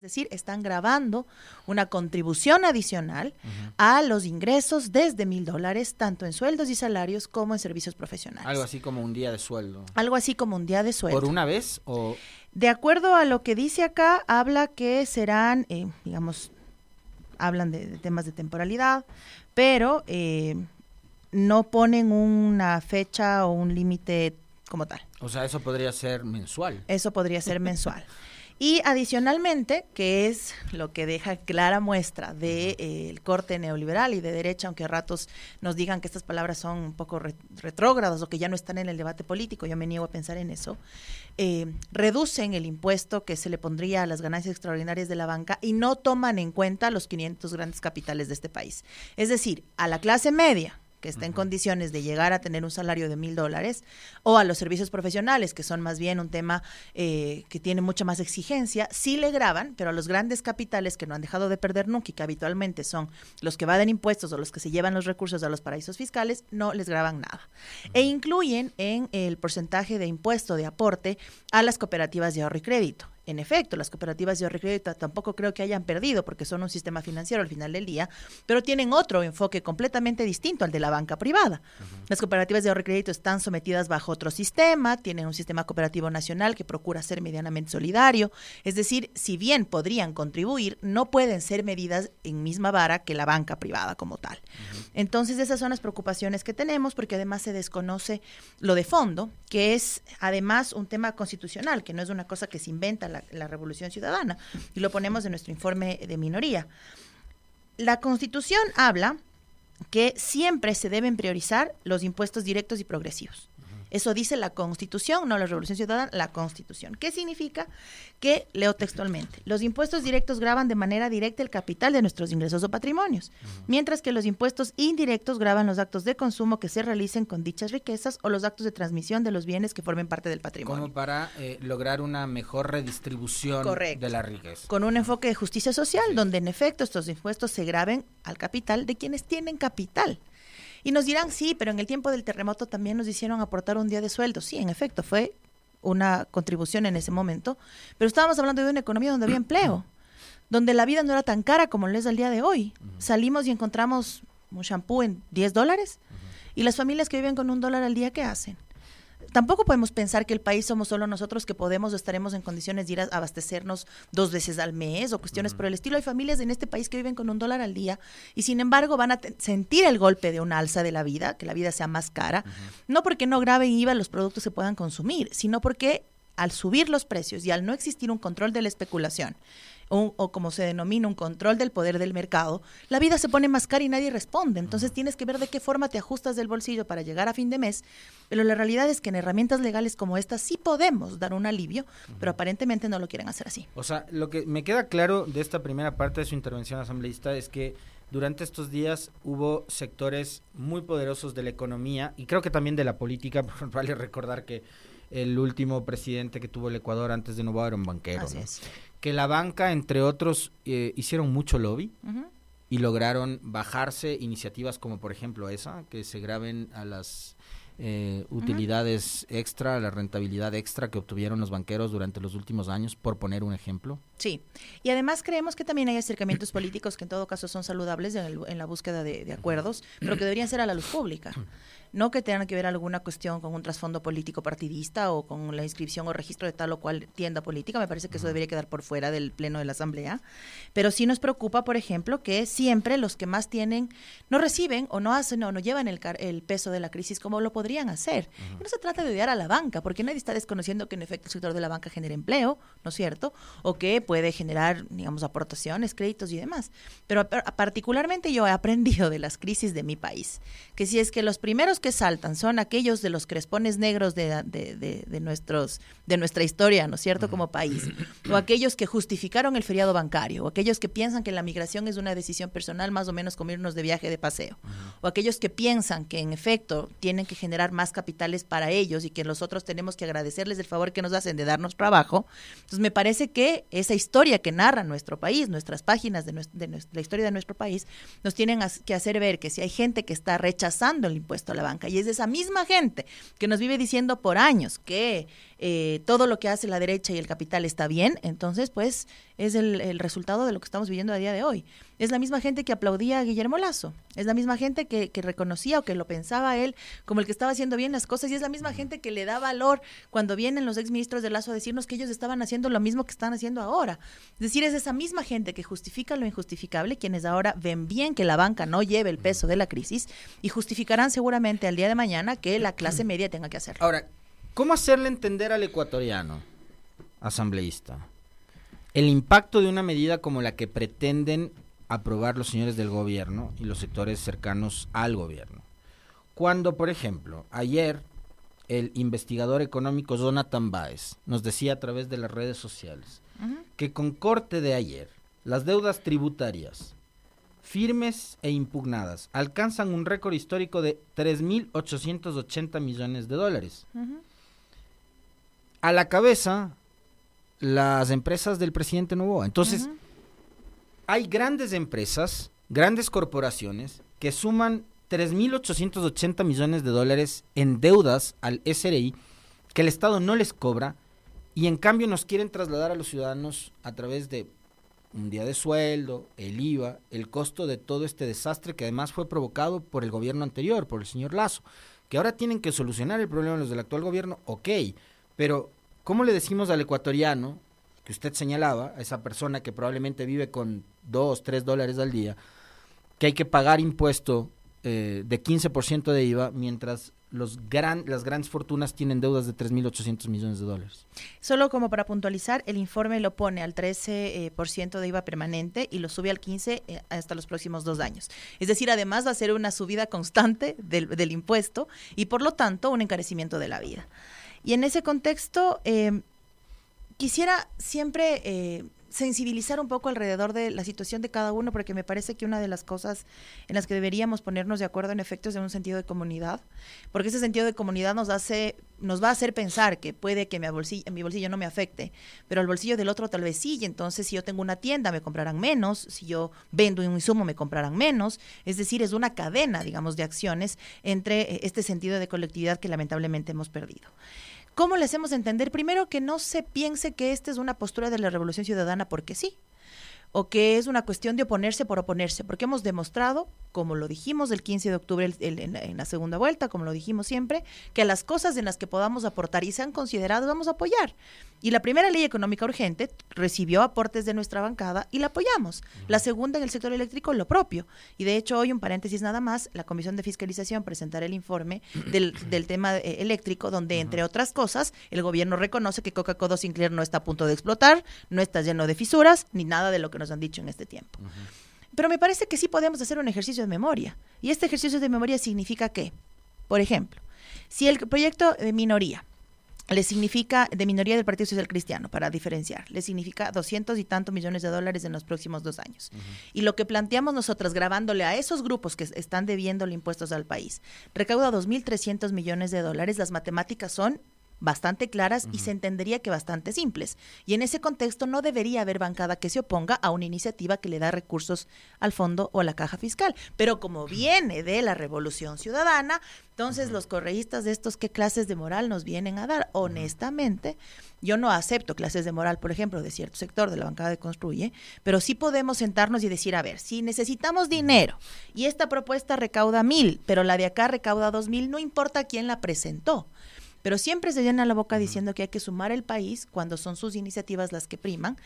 Es decir, están grabando una contribución adicional a los ingresos desde mil dólares, tanto en sueldos y salarios como en servicios profesionales. Algo así como un día de sueldo. Algo así como un día de sueldo. ¿Por una vez o...? De acuerdo a lo que dice acá, habla que serán, eh, digamos, hablan de, temas de temporalidad, pero eh, no ponen una fecha o un límite como tal. O sea, eso podría ser mensual. Eso podría ser mensual. Y adicionalmente, que es lo que deja clara muestra del de, eh, corte neoliberal y de derecha, aunque a ratos nos digan que estas palabras son un poco retrógradas o que ya no están en el debate político, yo me niego a pensar en eso, eh, reducen el impuesto que se le pondría a las ganancias extraordinarias de la banca y no toman en cuenta los 500 grandes capitales de este país. Es decir, a la clase media, que está en condiciones de llegar a tener un salario de mil dólares, o a los servicios profesionales, que son más bien un tema eh, que tiene mucha más exigencia, sí le graban, pero a los grandes capitales que no han dejado de perder nunca y que habitualmente son los que evaden impuestos o los que se llevan los recursos a los paraísos fiscales, no les graban nada. E incluyen en el porcentaje de impuesto de aporte a las cooperativas de ahorro y crédito. En efecto, las cooperativas de crédito tampoco creo que hayan perdido porque son un sistema financiero al final del día, pero tienen otro enfoque completamente distinto al de la banca privada. Las cooperativas de ahorro y crédito están sometidas bajo otro sistema, tienen un sistema cooperativo nacional que procura ser medianamente solidario, es decir, si bien podrían contribuir, no pueden ser medidas en misma vara que la banca privada como tal. Entonces, esas son las preocupaciones que tenemos porque además se desconoce lo de fondo, que es además un tema constitucional, que no es una cosa que se inventa la la, Revolución Ciudadana, y lo ponemos en nuestro informe de minoría. La Constitución habla que siempre se deben priorizar los impuestos directos y progresivos. Eso dice la Constitución, no la Revolución Ciudadana, la Constitución. ¿Qué significa? Que, leo textualmente, los impuestos directos graban de manera directa el capital de nuestros ingresos o patrimonios, mientras que los impuestos indirectos graban los actos de consumo que se realicen con dichas riquezas o los actos de transmisión de los bienes que formen parte del patrimonio. Como para eh, lograr una mejor redistribución de la riqueza. Con un enfoque de justicia social, donde en efecto estos impuestos se graben al capital de quienes tienen capital. Y nos dirán, sí, pero en el tiempo del terremoto también nos hicieron aportar un día de sueldo. Sí, en efecto, fue una contribución en ese momento, pero estábamos hablando de una economía donde había empleo, donde la vida no era tan cara como lo es al día de hoy. Salimos y encontramos un shampoo en 10 dólares y las familias que viven con un dólar al día, ¿qué hacen? Tampoco podemos pensar que el país somos solo nosotros que podemos o estaremos en condiciones de ir a abastecernos dos veces al mes o cuestiones por el estilo. Hay familias en este país que viven con un dólar al día y sin embargo van a sentir el golpe de un alza de la vida, que la vida sea más cara, no porque no graben IVA los productos se puedan consumir, sino porque al subir los precios y al no existir un control de la especulación, o, como se denomina un control del poder del mercado, la vida se pone más cara y nadie responde. Entonces tienes que ver de qué forma te ajustas del bolsillo para llegar a fin de mes. Pero la realidad es que en herramientas legales como esta sí podemos dar un alivio, pero aparentemente no lo quieren hacer así. O sea, lo que me queda claro de esta primera parte de su intervención asambleísta es que durante estos días hubo sectores muy poderosos de la economía y creo que también de la política, vale recordar que el último presidente que tuvo el Ecuador antes de Novoa era un banquero. Así es. Que la banca, entre otros, eh, hicieron mucho lobby y lograron bajarse iniciativas como por ejemplo esa, que se graben a las eh, utilidades extra, la rentabilidad extra que obtuvieron los banqueros durante los últimos años, por poner un ejemplo. Sí, y además creemos que también hay acercamientos políticos que en todo caso son saludables en, la búsqueda de, de, acuerdos, pero que deberían ser a la luz pública no que tengan que ver alguna cuestión con un trasfondo político partidista o con la inscripción o registro de tal o cual tienda política, me parece que eso debería quedar por fuera del pleno de la Asamblea, pero sí nos preocupa, por ejemplo, que siempre los que más tienen no reciben o no hacen o no llevan el, el peso de la crisis como lo podrían hacer. No se trata de odiar a la banca, porque nadie está desconociendo que en efecto el sector de la banca genera empleo, ¿no es cierto? O que puede generar, digamos, aportaciones, créditos y demás. Pero particularmente yo he aprendido de las crisis de mi país, que si es que los primeros que saltan son aquellos de los crespones negros de, de, nuestros, de nuestra historia, ¿no es cierto?, como país, o aquellos que justificaron el feriado bancario, o aquellos que piensan que la migración es una decisión personal más o menos como irnos de viaje de paseo, o aquellos que piensan que en efecto tienen que generar más capitales para ellos y que nosotros tenemos que agradecerles el favor que nos hacen de darnos trabajo. Entonces me parece que esa historia que narra nuestro país, nuestras páginas de, la historia de nuestro país, nos tienen que hacer ver que si hay gente que está rechazando el impuesto a la y es de esa misma gente que nos vive diciendo por años que eh, todo lo que hace la derecha y el capital está bien, entonces pues es el, resultado de lo que estamos viviendo a día de hoy. Es la misma gente que aplaudía a Guillermo Lazo, es la misma gente que, que reconocía o que lo pensaba él como el que estaba haciendo bien las cosas y es la misma gente que le da valor cuando vienen los exministros de Lazo a decirnos que ellos estaban haciendo lo mismo que están haciendo ahora. Es decir, es esa misma gente que justifica lo injustificable, quienes ahora ven bien que la banca no lleve el peso de la crisis y justificarán seguramente al día de mañana que la clase media tenga que hacerlo. Ahora, ¿Cómo hacerle entender al ecuatoriano, asambleísta, el impacto de una medida como la que pretenden aprobar los señores del gobierno y los sectores cercanos al gobierno? Cuando, por ejemplo, ayer el investigador económico Jonathan Baez nos decía a través de las redes sociales que con corte de ayer, las deudas tributarias firmes e impugnadas alcanzan un récord histórico de 3.880 millones de dólares a la cabeza las empresas del presidente Novoa. Entonces, hay grandes empresas, grandes corporaciones que suman 3.880 millones de dólares en deudas al SRI que el Estado no les cobra y en cambio nos quieren trasladar a los ciudadanos a través de un día de sueldo, el IVA, el costo de todo este desastre que además fue provocado por el gobierno anterior, por el señor Lazo, que ahora tienen que solucionar el problema los del actual gobierno, ok, pero, ¿cómo le decimos al ecuatoriano, que usted señalaba, a esa persona que probablemente vive con dos, tres dólares al día, que hay que pagar impuesto eh, de 15% de IVA, mientras los gran, las grandes fortunas tienen deudas de 3.800 millones de dólares. Solo como para puntualizar, el informe lo pone al 13% de IVA permanente y lo sube al 15% eh, hasta los próximos dos años. Es decir, además va a ser una subida constante del impuesto y por lo tanto un encarecimiento de la vida. Y en ese contexto, eh, quisiera siempre eh, sensibilizar un poco alrededor de la situación de cada uno, porque me parece que una de las cosas en las que deberíamos ponernos de acuerdo en efecto es un sentido de comunidad, porque ese sentido de comunidad nos hace, nos va a hacer pensar que puede que mi bolsillo, mi bolsillo no me afecte, pero al bolsillo del otro tal vez sí, y entonces si yo tengo una tienda me comprarán menos, si yo vendo un insumo me comprarán menos, es decir, es una cadena, digamos, de acciones entre eh, este sentido de colectividad que lamentablemente hemos perdido. ¿Cómo le hacemos entender? Primero, que no se piense que esta es una postura de la revolución ciudadana porque sí, o que es una cuestión de oponerse por oponerse, porque hemos demostrado, como lo dijimos el 15 de octubre en, la segunda vuelta, como lo dijimos siempre, que las cosas en las que podamos aportar y sean consideradas vamos a apoyar. Y la primera ley económica urgente recibió aportes de nuestra bancada y la apoyamos. La segunda en el sector eléctrico, lo propio. Y de hecho, hoy un paréntesis nada más, la Comisión de Fiscalización presentará el informe del, tema eh, eléctrico, donde, entre otras cosas, el gobierno reconoce que Coca-Cola Sinclair no está a punto de explotar, no está lleno de fisuras, ni nada de lo que nos han dicho en este tiempo. Pero me parece que sí podemos hacer un ejercicio de memoria. Y este ejercicio de memoria significa que, por ejemplo, si el proyecto de minoría le significa, de minoría del Partido Social Cristiano, para diferenciar, le significa doscientos y tantos millones de dólares en los próximos dos años. Y lo que planteamos nosotros, grabándole a esos grupos que están debiendo impuestos al país, recauda 2.300 millones de dólares, las matemáticas son bastante claras y se entendería que bastante simples. Y en ese contexto no debería haber bancada que se oponga a una iniciativa que le da recursos al fondo o a la caja fiscal. Pero como viene de la revolución ciudadana, entonces los correístas de estos, ¿qué clases de moral nos vienen a dar? Honestamente, yo no acepto clases de moral, por ejemplo, de cierto sector de la bancada de Construye, pero sí podemos sentarnos y decir, a ver, si necesitamos dinero y esta propuesta recauda mil, pero la de acá recauda dos mil, no importa quién la presentó. Pero siempre se llena la boca diciendo que hay que sumar el país cuando son sus iniciativas las que priman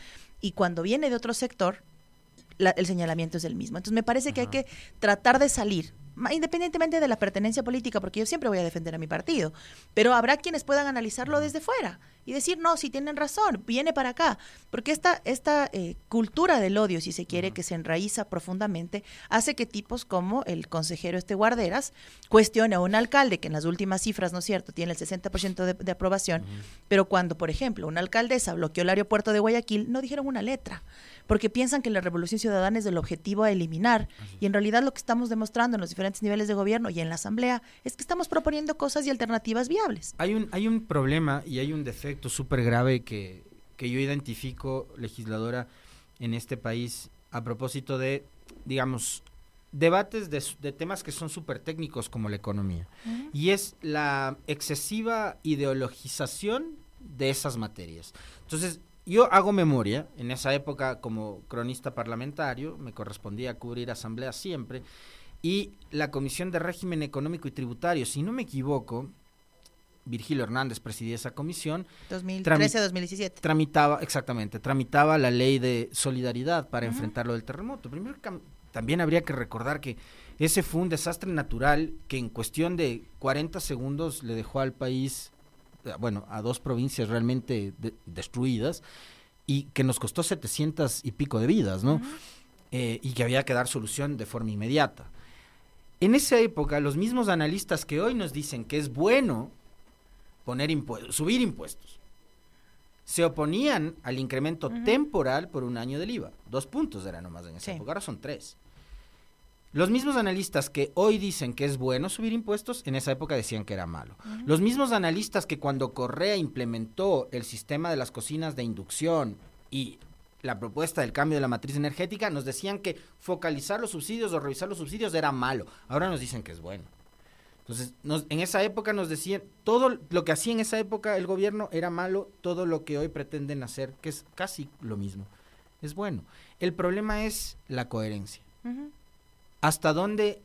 y cuando viene de otro sector, el señalamiento es el mismo. Entonces me parece que hay que tratar de salir independientemente de la pertenencia política, porque yo siempre voy a defender a mi partido, pero habrá quienes puedan analizarlo desde fuera y decir, no, si tienen razón, viene para acá, porque esta, esta eh, cultura del odio, si se quiere, que se enraiza profundamente, hace que tipos como el consejero este Guarderas cuestione a un alcalde que en las últimas cifras, ¿no es cierto?, tiene el 60% de, de aprobación, pero cuando, por ejemplo, una alcaldesa bloqueó el aeropuerto de Guayaquil, no dijeron una letra porque piensan que la revolución ciudadana es el objetivo a eliminar. Y en realidad lo que estamos demostrando en los diferentes niveles de gobierno y en la Asamblea es que estamos proponiendo cosas y alternativas viables. Hay un, hay un problema y hay un defecto súper grave que, que yo identifico, legisladora, en este país a propósito de, digamos, debates de, de, temas que son súper técnicos como la economía. Y es la excesiva ideologización de esas materias. Entonces, yo hago memoria, en esa época como cronista parlamentario, me correspondía cubrir asamblea siempre, y la Comisión de Régimen Económico y Tributario, si no me equivoco, Virgilio Hernández presidía esa comisión. 2013-2017. Tramitaba, exactamente, tramitaba la ley de solidaridad para enfrentar lo del terremoto. Primero, también habría que recordar que ese fue un desastre natural que en cuestión de 40 segundos le dejó al país, bueno, a dos provincias realmente destruidas y que nos costó 700 y pico de vidas, ¿no? Eh, y que había que dar solución de forma inmediata. En esa época, los mismos analistas que hoy nos dicen que es bueno poner impuestos, subir impuestos. Se oponían al incremento temporal por un año del IVA. Dos puntos eran nomás en esa época, ahora son tres. Los mismos analistas que hoy dicen que es bueno subir impuestos, en esa época decían que era malo. Los mismos analistas que cuando Correa implementó el sistema de las cocinas de inducción y la propuesta del cambio de la matriz energética, nos decían que focalizar los subsidios o revisar los subsidios era malo. Ahora nos dicen que es bueno. Entonces, en esa época nos decían, todo lo que hacía en esa época el gobierno era malo, todo lo que hoy pretenden hacer, que es casi lo mismo, es bueno. El problema es la coherencia. ¿Hasta dónde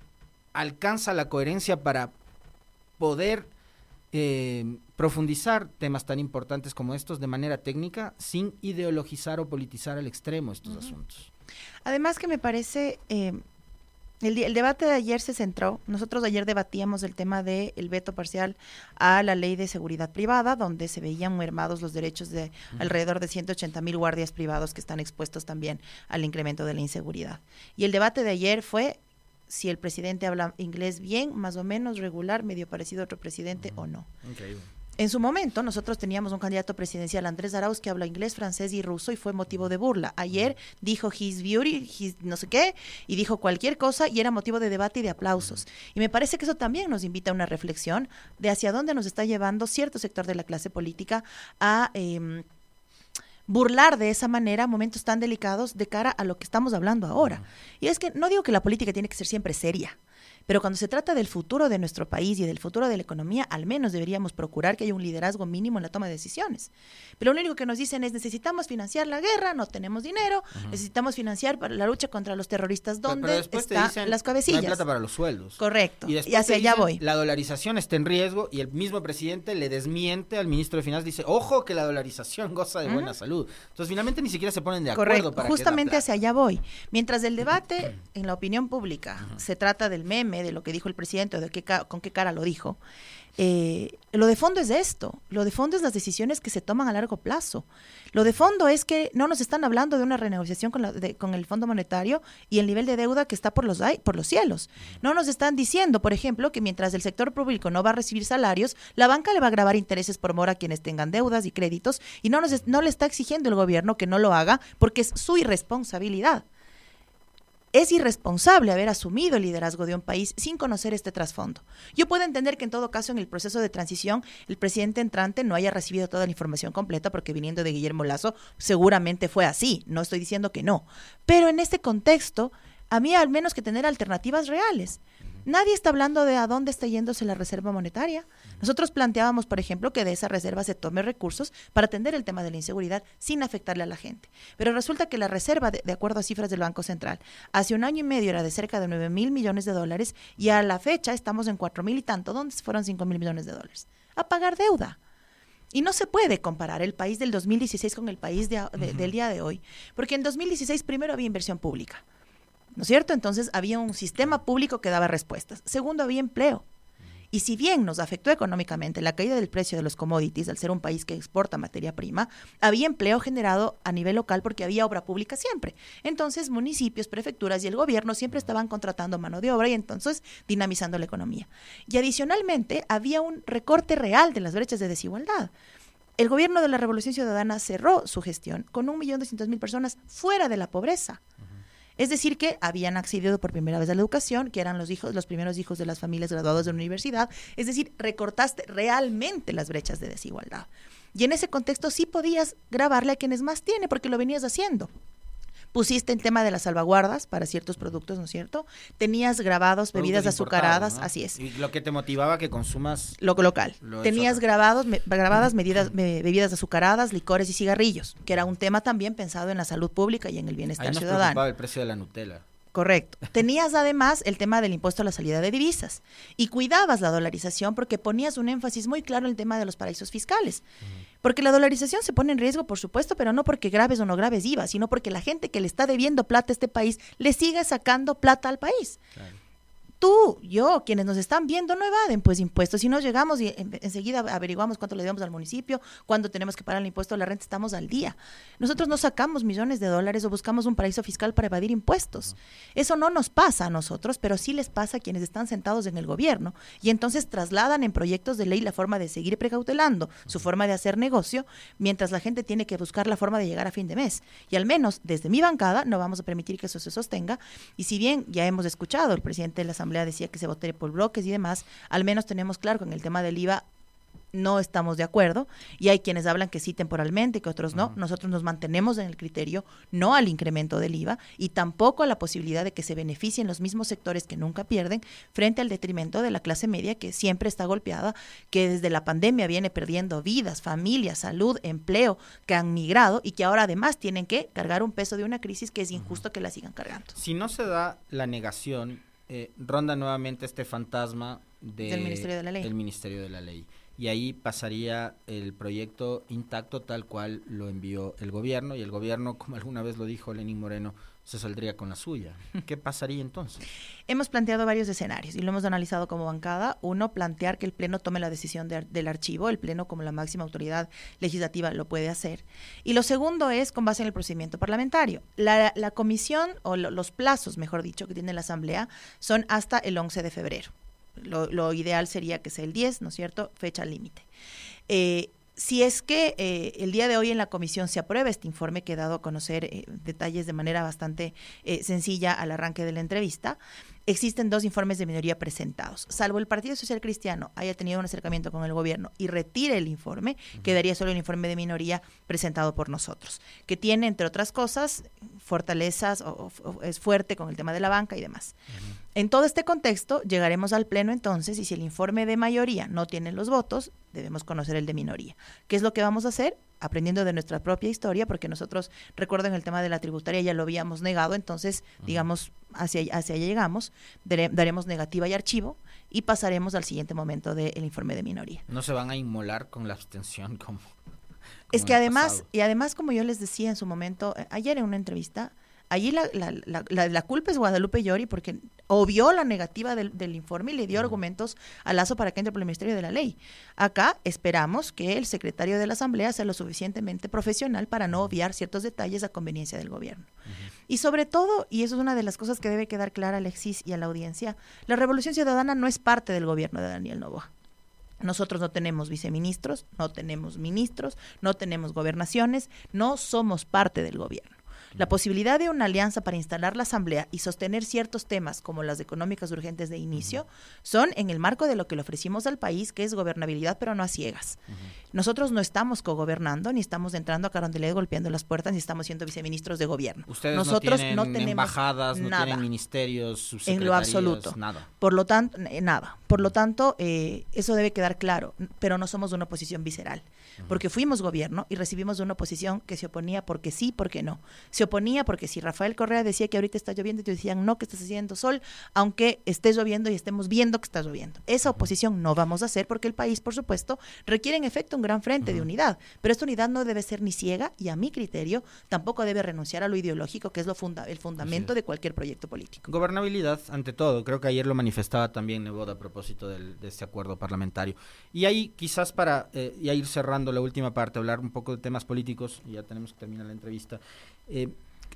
alcanza la coherencia para poder eh, profundizar temas tan importantes como estos de manera técnica sin ideologizar o politizar al extremo estos asuntos? Además que me parece... Eh, el, debate de ayer se centró, nosotros ayer debatíamos el tema del veto parcial a la ley de seguridad privada, donde se veían mermados los derechos de alrededor de 180 mil guardias privados que están expuestos también al incremento de la inseguridad. Y el debate de ayer fue si el presidente habla inglés bien, más o menos regular, medio parecido a otro presidente o no. En su momento, nosotros teníamos un candidato presidencial, Andrés Arauz, que habla inglés, francés y ruso y fue motivo de burla. Ayer dijo his beauty, his no sé qué, y dijo cualquier cosa y era motivo de debate y de aplausos. Y me parece que eso también nos invita a una reflexión de hacia dónde nos está llevando cierto sector de la clase política a... Em, burlar de esa manera momentos tan delicados de cara a lo que estamos hablando ahora. Y es que no digo que la política tiene que ser siempre seria, pero cuando se trata del futuro de nuestro país y del futuro de la economía, al menos deberíamos procurar que haya un liderazgo mínimo en la toma de decisiones. Pero lo único que nos dicen es necesitamos financiar la guerra, no tenemos dinero, necesitamos financiar para la lucha contra los terroristas, ¿dónde están las cabecillas? No hay plata para los sueldos. Correcto. Y, hacia allá voy. La dolarización está en riesgo y el mismo presidente le desmiente al ministro de Finanzas, dice, ojo que la dolarización goza de buena salud. Entonces finalmente ni siquiera se ponen de acuerdo Correcto. Justamente hacia allá voy. Mientras el debate en la opinión pública se trata del meme, de lo que dijo el presidente o de qué, con qué cara lo dijo. Eh, lo de fondo es esto, lo de fondo es las decisiones que se toman a largo plazo. Lo de fondo es que no nos están hablando de una renegociación con, con el Fondo Monetario y el nivel de deuda que está por los, por los cielos. No nos están diciendo, por ejemplo, que mientras el sector público no va a recibir salarios, la banca le va a grabar intereses por mora a quienes tengan deudas y créditos y no, nos, no le está exigiendo el gobierno que no lo haga porque es su irresponsabilidad. Es irresponsable haber asumido el liderazgo de un país sin conocer este trasfondo. Yo puedo entender que en todo caso en el proceso de transición el presidente entrante no haya recibido toda la información completa porque viniendo de Guillermo Lazo seguramente fue así, no estoy diciendo que no. Pero en este contexto, a mí al menos que tener alternativas reales. Nadie está hablando de a dónde está yéndose la reserva monetaria. Nosotros planteábamos, por ejemplo, que de esa reserva se tome recursos para atender el tema de la inseguridad sin afectarle a la gente. Pero resulta que la reserva, de, acuerdo a cifras del Banco Central, hace un año y medio era de cerca de 9 mil millones de dólares y a la fecha estamos en 4 mil y tanto. ¿Dónde fueron 5 mil millones de dólares? A pagar deuda. Y no se puede comparar el país del 2016 con el país del día de hoy, porque en 2016 primero había inversión pública. ¿No es cierto? Entonces había un sistema público que daba respuestas. Segundo, había empleo. Y si bien nos afectó económicamente la caída del precio de los commodities al ser un país que exporta materia prima, había empleo generado a nivel local porque había obra pública siempre. Entonces municipios, prefecturas y el gobierno siempre estaban contratando mano de obra y entonces dinamizando la economía. Y adicionalmente había un recorte real de las brechas de desigualdad. El gobierno de la Revolución Ciudadana cerró su gestión con un millón doscientos mil personas fuera de la pobreza. Es decir, que habían accedido por primera vez a la educación, que eran los hijos, los primeros hijos de las familias graduadas de la universidad. Es decir, recortaste realmente las brechas de desigualdad. Y en ese contexto sí podías grabarle a quienes más tienen, porque lo venías haciendo. Pusiste el tema de las salvaguardas para ciertos productos, ¿no es cierto? Tenías grabados bebidas azucaradas, así es. Y lo que te motivaba que consumas lo local. Tenías grabados, grabadas medidas, bebidas azucaradas, licores y cigarrillos, que era un tema también pensado en la salud pública y en el bienestar Ahí nos ciudadano. el precio de la Nutella. Correcto. Tenías además el tema del impuesto a la salida de divisas y cuidabas la dolarización porque ponías un énfasis muy claro en el tema de los paraísos fiscales. Porque la dolarización se pone en riesgo, por supuesto, pero no porque graves o no graves IVA, sino porque la gente que le está debiendo plata a este país le sigue sacando plata al país tú, yo, quienes nos están viendo no evaden pues impuestos. Si nos llegamos y enseguida averiguamos cuánto le debemos al municipio, cuándo tenemos que pagar el impuesto a la renta, estamos al día. Nosotros no sacamos millones de dólares o buscamos un paraíso fiscal para evadir impuestos. Eso no nos pasa a nosotros, pero sí les pasa a quienes están sentados en el gobierno y entonces trasladan en proyectos de ley la forma de seguir precautelando, su forma de hacer negocio, mientras la gente tiene que buscar la forma de llegar a fin de mes. Y al menos desde mi bancada no vamos a permitir que eso se sostenga. Y si bien ya hemos escuchado el presidente de la Asamblea decía que se votaría por bloques y demás, al menos tenemos claro que en el tema del IVA no estamos de acuerdo y hay quienes hablan que sí temporalmente que otros no. Nosotros nos mantenemos en el criterio no al incremento del IVA y tampoco a la posibilidad de que se beneficien los mismos sectores que nunca pierden frente al detrimento de la clase media que siempre está golpeada, que desde la pandemia viene perdiendo vidas, familias, salud, empleo, que han migrado y que ahora además tienen que cargar un peso de una crisis que es injusto que la sigan cargando. Si no se da la negación eh, ronda nuevamente este fantasma del Ministerio de la Ley. Del Ministerio de la Ley. Y ahí pasaría el proyecto intacto tal cual lo envió el gobierno y el gobierno, como alguna vez lo dijo Lenín Moreno, se saldría con la suya. ¿Qué pasaría entonces? Hemos planteado varios escenarios y lo hemos analizado como bancada. Uno, plantear que el Pleno tome la decisión del archivo, el Pleno como la máxima autoridad legislativa lo puede hacer. Y lo segundo es con base en el procedimiento parlamentario. La, comisión, o los plazos, mejor dicho, que tiene la Asamblea son hasta el 11 de febrero. Lo, lo ideal sería que sea el 10, ¿no es cierto? Fecha límite. Eh, si es que eh, el día de hoy en la comisión se aprueba este informe que he dado a conocer eh, detalles de manera bastante eh, sencilla al arranque de la entrevista, existen dos informes de minoría presentados. Salvo el Partido Social Cristiano haya tenido un acercamiento con el gobierno y retire el informe, quedaría solo el informe de minoría presentado por nosotros, que tiene, entre otras cosas, fortalezas o, es fuerte con el tema de la banca y demás. En todo este contexto, llegaremos al Pleno entonces y si el informe de mayoría no tiene los votos, debemos conocer el de minoría. ¿Qué es lo que vamos a hacer? Aprendiendo de nuestra propia historia, porque nosotros, recuerden, el tema de la tributaria ya lo habíamos negado, entonces, digamos, hacia, hacia allá llegamos, daremos negativa y archivo y pasaremos al siguiente momento del informe de minoría. No se van a inmolar con la abstención como... es que además, y además, como yo les decía en su momento, eh, ayer en una entrevista, allí la, la, la, culpa es Guadalupe Llori porque obvió la negativa del, informe y le dio argumentos a Lazo para que entre por el Ministerio de la Ley. Acá esperamos que el secretario de la Asamblea sea lo suficientemente profesional para no obviar ciertos detalles a conveniencia del gobierno. Y sobre todo, y eso es una de las cosas que debe quedar clara a Alexis y a la audiencia, la Revolución Ciudadana no es parte del gobierno de Daniel Novoa. Nosotros no tenemos viceministros, no tenemos ministros, no tenemos gobernaciones, no somos parte del gobierno. La posibilidad de una alianza para instalar la Asamblea y sostener ciertos temas como las económicas urgentes de inicio son en el marco de lo que le ofrecimos al país, que es gobernabilidad, pero no a ciegas. Nosotros no estamos cogobernando, ni estamos entrando a Carondelet golpeando las puertas, ni estamos siendo viceministros de gobierno. Ustedes Nosotros no tienen embajadas, no tienen ministerios, en lo absoluto. Nada. Por lo tanto, eh, nada. Por lo tanto, eh, eso debe quedar claro, pero no somos una oposición visceral, porque fuimos gobierno y recibimos una oposición que se oponía porque sí, porque no se oponía porque si Rafael Correa decía que ahorita está lloviendo y te decían no, que estás haciendo sol, aunque esté lloviendo y estemos viendo que está lloviendo. Esa oposición no vamos a hacer porque el país, por supuesto, requiere en efecto un gran frente de unidad, pero esta unidad no debe ser ni ciega y a mi criterio tampoco debe renunciar a lo ideológico, que es lo funda el fundamento de cualquier proyecto político. Gobernabilidad, ante todo, creo que ayer lo manifestaba también Neboda a propósito de este acuerdo parlamentario. Y ahí quizás para eh, ya ir cerrando la última parte, hablar un poco de temas políticos, y ya tenemos que terminar la entrevista. Eh,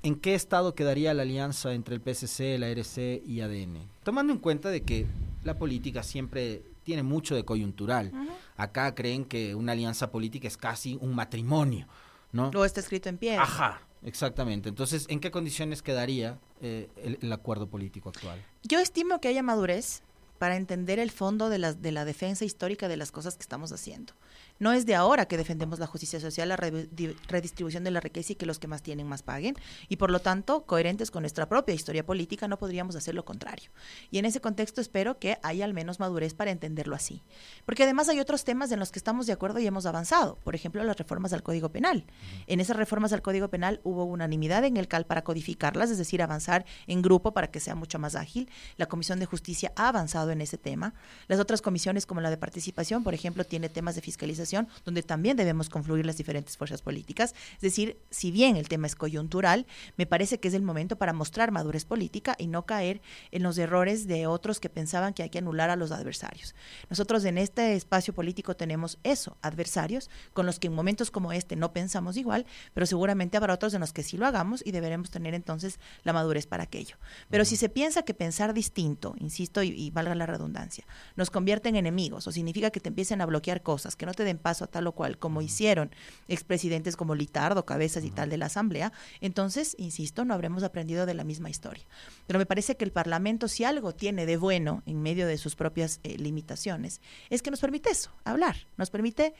¿en qué estado quedaría la alianza entre el PSC, la RC y ADN? Tomando en cuenta de que la política siempre tiene mucho de coyuntural. Acá creen que una alianza política es casi un matrimonio, ¿no? Lo está escrito en pie. Ajá, exactamente. Entonces, ¿en qué condiciones quedaría eh, el, acuerdo político actual? Yo estimo que haya madurez para entender el fondo de la, de la defensa histórica de las cosas que estamos haciendo. No es de ahora que defendemos la justicia social, la redistribución de la riqueza y que los que más tienen más paguen. Y por lo tanto, coherentes con nuestra propia historia política, no podríamos hacer lo contrario. Y en ese contexto espero que haya al menos madurez para entenderlo así. Porque además hay otros temas en los que estamos de acuerdo y hemos avanzado. Por ejemplo, las reformas al Código Penal. En esas reformas al Código Penal hubo unanimidad en el CAL para codificarlas, es decir, avanzar en grupo para que sea mucho más ágil. La Comisión de Justicia ha avanzado en ese tema. Las otras comisiones, como la de participación, por ejemplo, tiene temas de fiscalización donde también debemos confluir las diferentes fuerzas políticas. Es decir, si bien el tema es coyuntural, me parece que es el momento para mostrar madurez política y no caer en los errores de otros que pensaban que hay que anular a los adversarios. Nosotros en este espacio político tenemos eso, adversarios, con los que en momentos como este no pensamos igual, pero seguramente habrá otros en los que sí lo hagamos y deberemos tener entonces la madurez para aquello. Pero si se piensa que pensar distinto, insisto y, y valga la redundancia, nos convierte en enemigos o significa que te empiecen a bloquear cosas, que no te den paso a tal o cual, como hicieron expresidentes como Litardo, Cabezas y tal de la Asamblea, entonces, insisto, no habremos aprendido de la misma historia. Pero me parece que el Parlamento, si algo tiene de bueno en medio de sus propias eh, limitaciones, es que nos permite eso, hablar, nos permite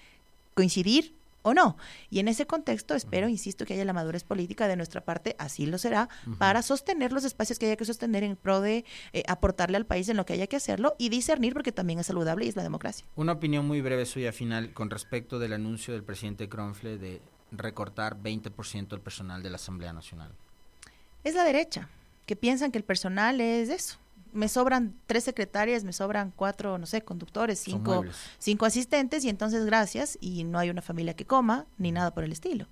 coincidir, o no. Y en ese contexto espero, insisto, que haya la madurez política de nuestra parte, así lo será, para sostener los espacios que haya que sostener en pro de eh, aportarle al país en lo que haya que hacerlo y discernir porque también es saludable y es la democracia. Una opinión muy breve suya final con respecto del anuncio del presidente Kronfle de recortar 20% el personal de la Asamblea Nacional. Es la derecha, que piensan que el personal es eso, me sobran tres secretarias, me sobran cuatro, no sé, conductores, cinco, cinco asistentes y entonces gracias y no hay una familia que coma ni nada por el estilo.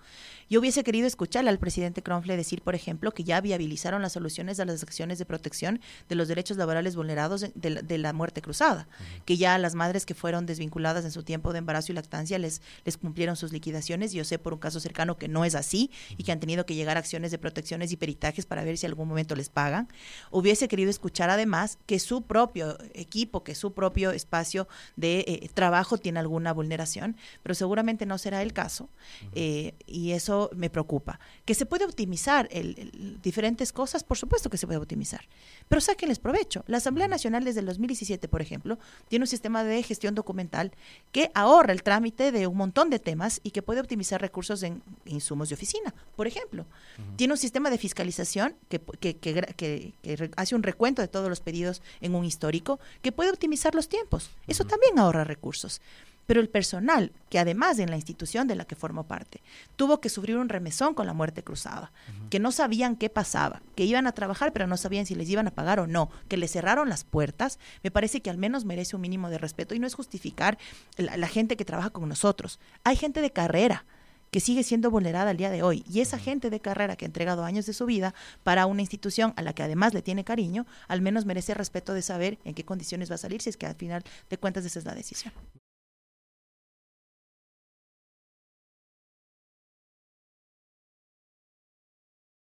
Yo hubiese querido escucharle al presidente Kronfle decir, por ejemplo, que ya viabilizaron las soluciones a las acciones de protección de los derechos laborales vulnerados de la, muerte cruzada, que ya las madres que fueron desvinculadas en su tiempo de embarazo y lactancia les, les cumplieron sus liquidaciones. Yo sé por un caso cercano que no es así y que han tenido que llegar a acciones de protecciones y peritajes para ver si algún momento les pagan. Hubiese querido escuchar además que su propio equipo, que su propio espacio de eh, trabajo tiene alguna vulneración, pero seguramente no será el caso. Eh, y eso me preocupa. Que se puede optimizar el, diferentes cosas, por supuesto que se puede optimizar, pero sáquenles provecho. La Asamblea Nacional desde el 2017, por ejemplo, tiene un sistema de gestión documental que ahorra el trámite de un montón de temas y que puede optimizar recursos en insumos de oficina, por ejemplo. Tiene un sistema de fiscalización que, que, que, hace un recuento de todos los pedidos en un histórico que puede optimizar los tiempos. Eso también ahorra recursos. Pero el personal, que además en la institución de la que formó parte, tuvo que sufrir un remesón con la muerte cruzada, que no sabían qué pasaba, que iban a trabajar pero no sabían si les iban a pagar o no, que les cerraron las puertas, me parece que al menos merece un mínimo de respeto y no es justificar la, la gente que trabaja con nosotros. Hay gente de carrera que sigue siendo vulnerada al día de hoy. Y esa gente de carrera que ha entregado años de su vida para una institución a la que además le tiene cariño, al menos merece respeto de saber en qué condiciones va a salir si es que al final de cuentas esa es la decisión.